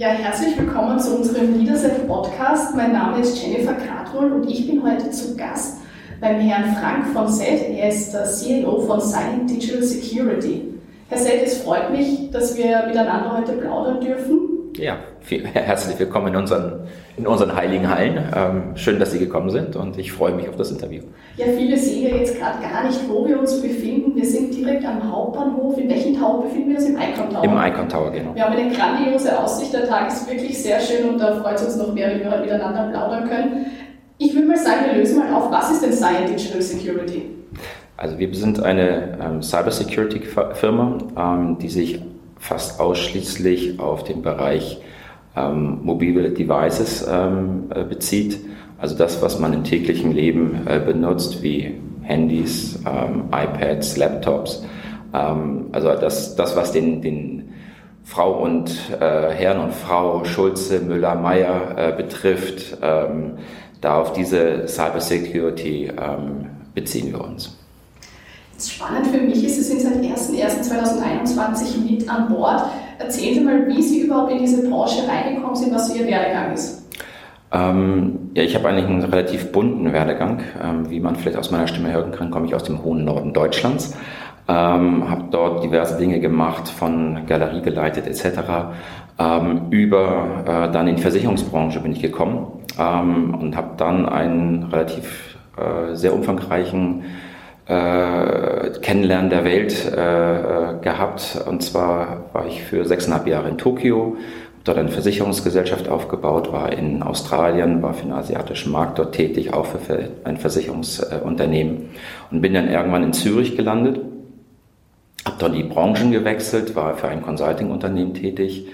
Ja, herzlich willkommen zu unserem Leaderset Podcast. Mein Name ist Jennifer Kratrol und ich bin heute zu Gast beim Herrn Frank von Set. Er ist der CEO von Silent Digital Security. Herr Set, es freut mich, dass wir miteinander heute plaudern dürfen. Ja, viel, herzlich willkommen in unseren, in unseren heiligen Hallen. Ähm, schön, dass Sie gekommen sind und ich freue mich auf das Interview. Ja, viele sehen ja jetzt gerade gar nicht, wo wir uns befinden. Wir sind direkt am Hauptbahnhof. In welchem Tower befinden wir uns? Im Icon Tower? Im Icon Tower, genau. Wir haben eine grandiose Aussicht. Der Tag ist wirklich sehr schön und da freut es uns noch mehr, wenn wir miteinander plaudern können. Ich würde mal sagen, wir lösen mal auf, was ist denn Science Digital Security? Also wir sind eine ähm, Cybersecurity-Firma, ähm, die sich fast ausschließlich auf den Bereich ähm, mobile Devices ähm, äh, bezieht. Also das, was man im täglichen Leben äh, benutzt, wie Handys, ähm, iPads, Laptops. Ähm, also das, das, was den, den Frau und äh, Herrn und Frau Schulze, Müller, Meyer äh, betrifft, ähm, da auf diese Cybersecurity ähm, beziehen wir uns. Spannend für mich ist, Sie sind seit 01.01.2021 mit an Bord. Erzählen Sie mal, wie Sie überhaupt in diese Branche reingekommen sind, was so Ihr Werdegang ist. Ähm, ja, ich habe eigentlich einen relativ bunten Werdegang. Ähm, wie man vielleicht aus meiner Stimme hören kann, komme ich aus dem hohen Norden Deutschlands. Ähm, habe dort diverse Dinge gemacht, von Galerie geleitet etc. Ähm, über äh, dann in die Versicherungsbranche bin ich gekommen ähm, und habe dann einen relativ äh, sehr umfangreichen äh, Kennenlernen der Welt äh, gehabt. Und zwar war ich für sechseinhalb Jahre in Tokio, dort eine Versicherungsgesellschaft aufgebaut, war in Australien, war für den asiatischen Markt dort tätig, auch für ein Versicherungsunternehmen und bin dann irgendwann in Zürich gelandet. Habe dort die Branchen gewechselt, war für ein Consulting-Unternehmen tätig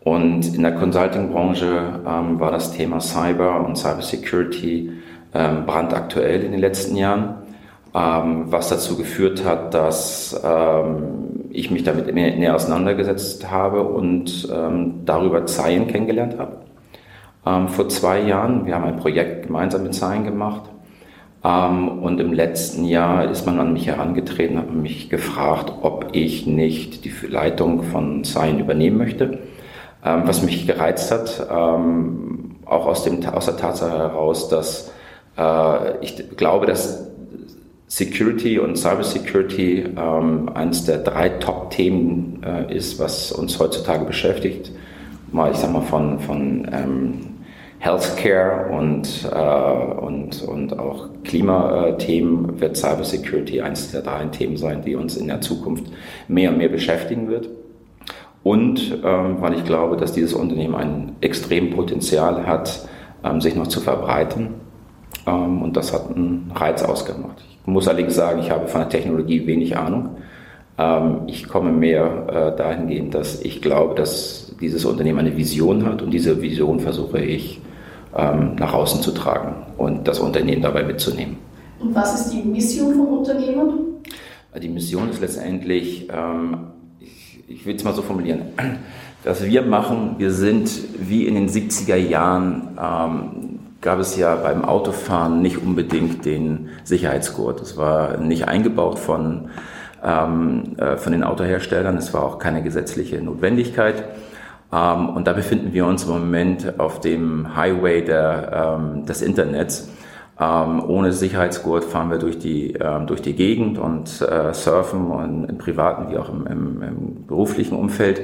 und in der Consulting-Branche ähm, war das Thema Cyber und Cybersecurity ähm, brandaktuell in den letzten Jahren was dazu geführt hat, dass ähm, ich mich damit näher auseinandergesetzt habe und ähm, darüber Zion kennengelernt habe. Ähm, vor zwei Jahren, wir haben ein Projekt gemeinsam mit Zion gemacht ähm, und im letzten Jahr ist man an mich herangetreten, hat mich gefragt, ob ich nicht die Leitung von Zion übernehmen möchte, ähm, was mich gereizt hat, auch aus, dem, aus der Tatsache heraus, dass äh, ich glaube, dass Security und Cybersecurity ähm, eines der drei Top-Themen äh, ist, was uns heutzutage beschäftigt. Mal, ich sag mal, von, von ähm, Healthcare und, äh, und, und auch Klimathemen wird Cybersecurity eines der drei Themen sein, die uns in der Zukunft mehr und mehr beschäftigen wird. Und ähm, weil ich glaube, dass dieses Unternehmen ein extrem Potenzial hat, ähm, sich noch zu verbreiten. Ähm, und das hat einen Reiz ausgemacht muss allerdings sagen, ich habe von der Technologie wenig Ahnung. Ähm, ich komme mehr äh, dahingehend, dass ich glaube, dass dieses Unternehmen eine Vision hat und diese Vision versuche ich ähm, nach außen zu tragen und das Unternehmen dabei mitzunehmen. Und was ist die Mission vom Unternehmen? Die Mission ist letztendlich, ich, ich will es mal so formulieren, was wir machen, wir sind wie in den 70er Jahren gab es ja beim Autofahren nicht unbedingt den Sicherheitsgurt. Es war nicht eingebaut von, ähm, äh, von den Autoherstellern. Es war auch keine gesetzliche Notwendigkeit. Ähm, und da befinden wir uns im Moment auf dem Highway der, ähm, des Internets. Ähm, ohne Sicherheitsgurt fahren wir durch die, ähm, durch die Gegend und äh, surfen und im privaten wie auch im, im, im beruflichen Umfeld.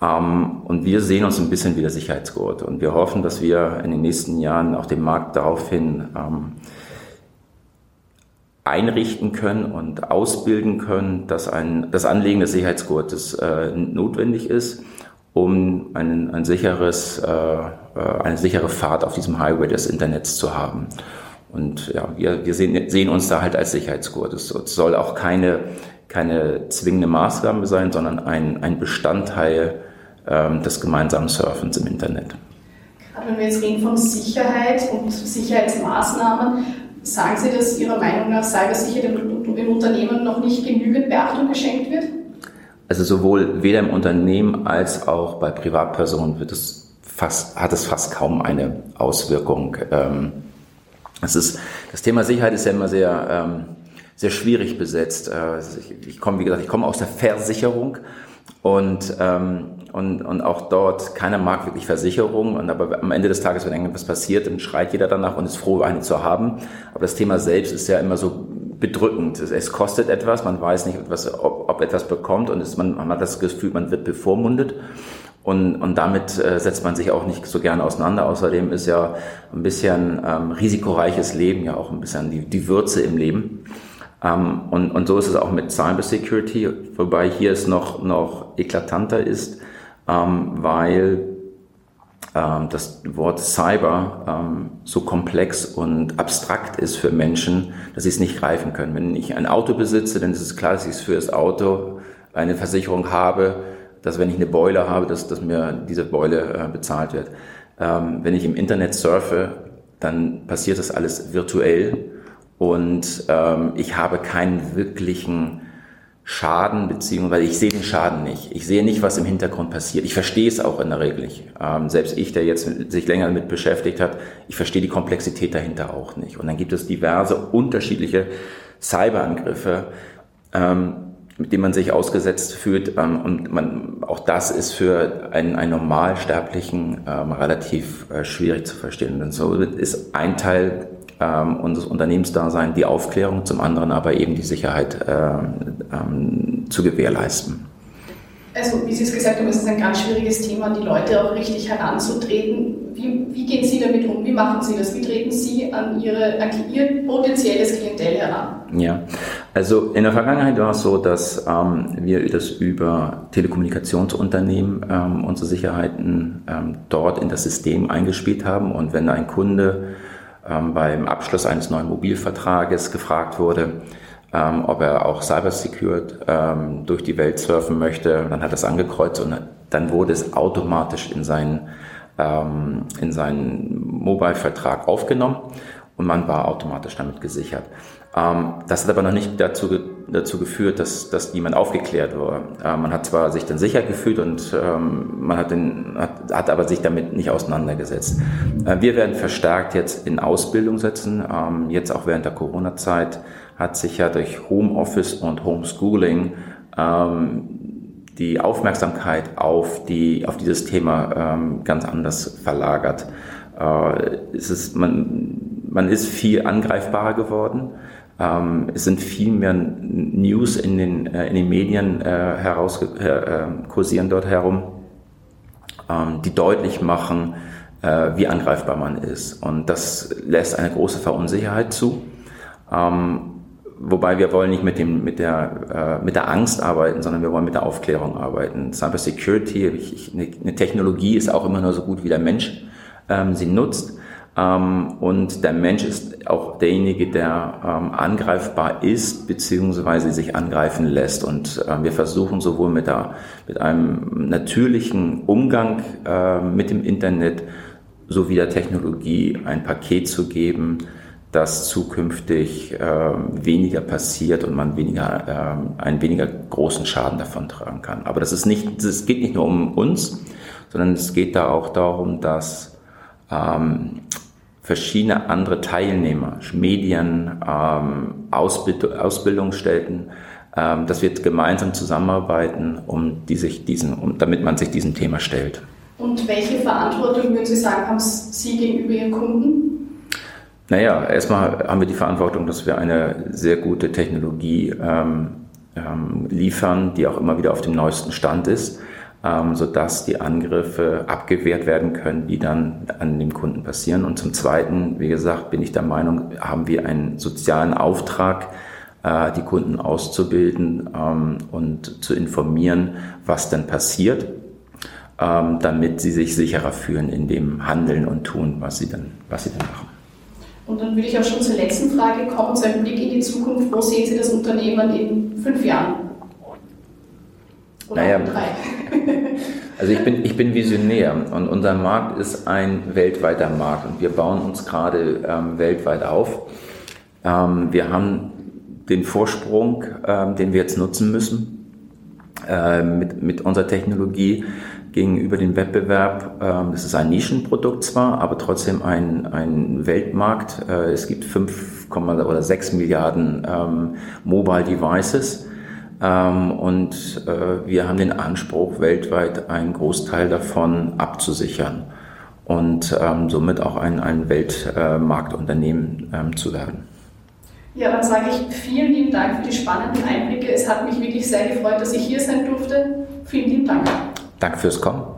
Ähm, und wir sehen uns ein bisschen wie der Sicherheitsgurt. Und wir hoffen, dass wir in den nächsten Jahren auch den Markt daraufhin ähm, einrichten können und ausbilden können, dass ein, das Anlegen des Sicherheitsgurtes äh, notwendig ist, um ein, ein sicheres, äh, äh, eine sichere Fahrt auf diesem Highway des Internets zu haben. Und ja, wir, wir sehen, sehen uns da halt als Sicherheitsgurt. Es soll auch keine, keine zwingende Maßgabe sein, sondern ein, ein Bestandteil des gemeinsamen Surfens im Internet. Gerade wenn wir jetzt reden von Sicherheit und Sicherheitsmaßnahmen, sagen Sie, dass Ihrer Meinung nach Cybersicherheit im Unternehmen noch nicht genügend Beachtung geschenkt wird? Also sowohl weder im Unternehmen als auch bei Privatpersonen wird es fast, hat es fast kaum eine Auswirkung. Ähm, es ist, das Thema Sicherheit ist ja immer sehr, ähm, sehr schwierig besetzt. Äh, ich, ich komme, wie gesagt, ich komme aus der Versicherung und ähm, und, und auch dort, keiner mag wirklich Versicherungen. Und aber am Ende des Tages, wenn irgendwas passiert, dann schreit jeder danach und ist froh, eine zu haben. Aber das Thema selbst ist ja immer so bedrückend. Es, kostet etwas, man weiß nicht, was, ob, ob etwas bekommt und es, man, man hat das Gefühl, man wird bevormundet. Und, und damit äh, setzt man sich auch nicht so gerne auseinander. Außerdem ist ja ein bisschen ähm, risikoreiches Leben ja auch ein bisschen die, die Würze im Leben. Ähm, und, und so ist es auch mit Cybersecurity, wobei hier es noch, noch eklatanter ist, weil ähm, das Wort Cyber ähm, so komplex und abstrakt ist für Menschen, dass sie es nicht greifen können. Wenn ich ein Auto besitze, dann ist es klar, dass ich für das Auto eine Versicherung habe, dass wenn ich eine Beule habe, dass, dass mir diese Beule äh, bezahlt wird. Ähm, wenn ich im Internet surfe, dann passiert das alles virtuell und ähm, ich habe keinen wirklichen Schaden, beziehungsweise ich sehe den Schaden nicht. Ich sehe nicht, was im Hintergrund passiert. Ich verstehe es auch in der Regel nicht. Ähm, selbst ich, der jetzt sich länger damit beschäftigt hat, ich verstehe die Komplexität dahinter auch nicht. Und dann gibt es diverse unterschiedliche Cyberangriffe, ähm, mit denen man sich ausgesetzt fühlt. Ähm, und man, auch das ist für einen, einen Normalsterblichen ähm, relativ äh, schwierig zu verstehen. Und so ist ein Teil ähm, unseres Unternehmensdaseins die Aufklärung, zum anderen aber eben die Sicherheit ähm, ähm, zu gewährleisten. Also, wie Sie es gesagt haben, ist es ein ganz schwieriges Thema, die Leute auch richtig heranzutreten. Wie, wie gehen Sie damit um? Wie machen Sie das? Wie treten Sie an, Ihre, an Ihr potenzielles Klientel heran? Ja, also in der Vergangenheit war es so, dass ähm, wir das über Telekommunikationsunternehmen ähm, unsere Sicherheiten ähm, dort in das System eingespielt haben. Und wenn ein Kunde ähm, beim Abschluss eines neuen Mobilvertrages gefragt wurde, ähm, ob er auch cybersecured ähm, durch die Welt surfen möchte. Dann hat er es angekreuzt und dann wurde es automatisch in seinen, ähm, in seinen Mobile-Vertrag aufgenommen und man war automatisch damit gesichert. Ähm, das hat aber noch nicht dazu, dazu geführt, dass, dass jemand aufgeklärt wurde. Äh, man hat zwar sich dann sicher gefühlt und ähm, man hat, den, hat, hat aber sich damit nicht auseinandergesetzt. Äh, wir werden verstärkt jetzt in Ausbildung setzen. Ähm, jetzt auch während der Corona-Zeit hat sich ja durch Homeoffice und Homeschooling die Aufmerksamkeit auf, die, auf dieses Thema ganz anders verlagert. Äh, es ist, man, man ist viel angreifbarer geworden. Ähm, es sind viel mehr News in den, äh, in den Medien äh, heraus, äh, kursieren dort herum, ähm, die deutlich machen, äh, wie angreifbar man ist. Und das lässt eine große Verunsicherheit zu. Ähm, wobei wir wollen nicht mit, dem, mit, der, äh, mit der Angst arbeiten, sondern wir wollen mit der Aufklärung arbeiten. Cyber Security, ich, eine Technologie ist auch immer nur so gut wie der Mensch ähm, sie nutzt. Ähm, und der Mensch ist auch derjenige, der ähm, angreifbar ist, beziehungsweise sich angreifen lässt. Und äh, wir versuchen sowohl mit, der, mit einem natürlichen Umgang äh, mit dem Internet sowie der Technologie ein Paket zu geben, dass zukünftig äh, weniger passiert und man weniger, einen weniger großen Schaden davon tragen kann. Aber das ist nicht, es geht nicht nur um uns, sondern es geht da auch darum, dass ähm, verschiedene andere Teilnehmer, Medien, ähm, Ausbild Ausbildungsstätten, ähm, dass wir gemeinsam zusammenarbeiten, um die sich diesen, um, damit man sich diesem Thema stellt. Und welche Verantwortung würden Sie sagen, haben Sie gegenüber Ihren Kunden? Naja, erstmal haben wir die Verantwortung, dass wir eine sehr gute Technologie ähm, ähm, liefern, die auch immer wieder auf dem neuesten Stand ist ähm, sodass die Angriffe abgewehrt werden können, die dann an dem Kunden passieren. Und zum Zweiten, wie gesagt, bin ich der Meinung, haben wir einen sozialen Auftrag, äh, die Kunden auszubilden ähm, und zu informieren, was denn passiert, ähm, damit sie sich sicherer fühlen in dem Handeln und Tun, was sie dann, was sie dann machen. Und dann würde ich auch schon zur letzten Frage kommen, zu einem Blick in die Zukunft. Wo sehen Sie das Unternehmen in fünf Jahren? Oder naja, drei? Also ich bin, ich bin Visionär und unser Markt ist ein weltweiter Markt und wir bauen uns gerade ähm, weltweit auf. Ähm, wir haben den Vorsprung, ähm, den wir jetzt nutzen müssen äh, mit, mit unserer Technologie gegenüber dem Wettbewerb. Ähm, das ist ein Nischenprodukt zwar, aber trotzdem ein, ein Weltmarkt. Äh, es gibt 5, oder 6 Milliarden ähm, Mobile Devices Ähm, und äh, wir haben den Anspruch, weltweit einen Großteil davon abzusichern und ähm, somit auch ein, ein Weltmarktunternehmen ähm, zu werden. Ja, dann sage ich vielen lieben Dank für die spannenden Einblicke. Es hat mich wirklich sehr gefreut, dass ich hier sein durfte. Vielen lieben Dank. Danke fürs Kommen.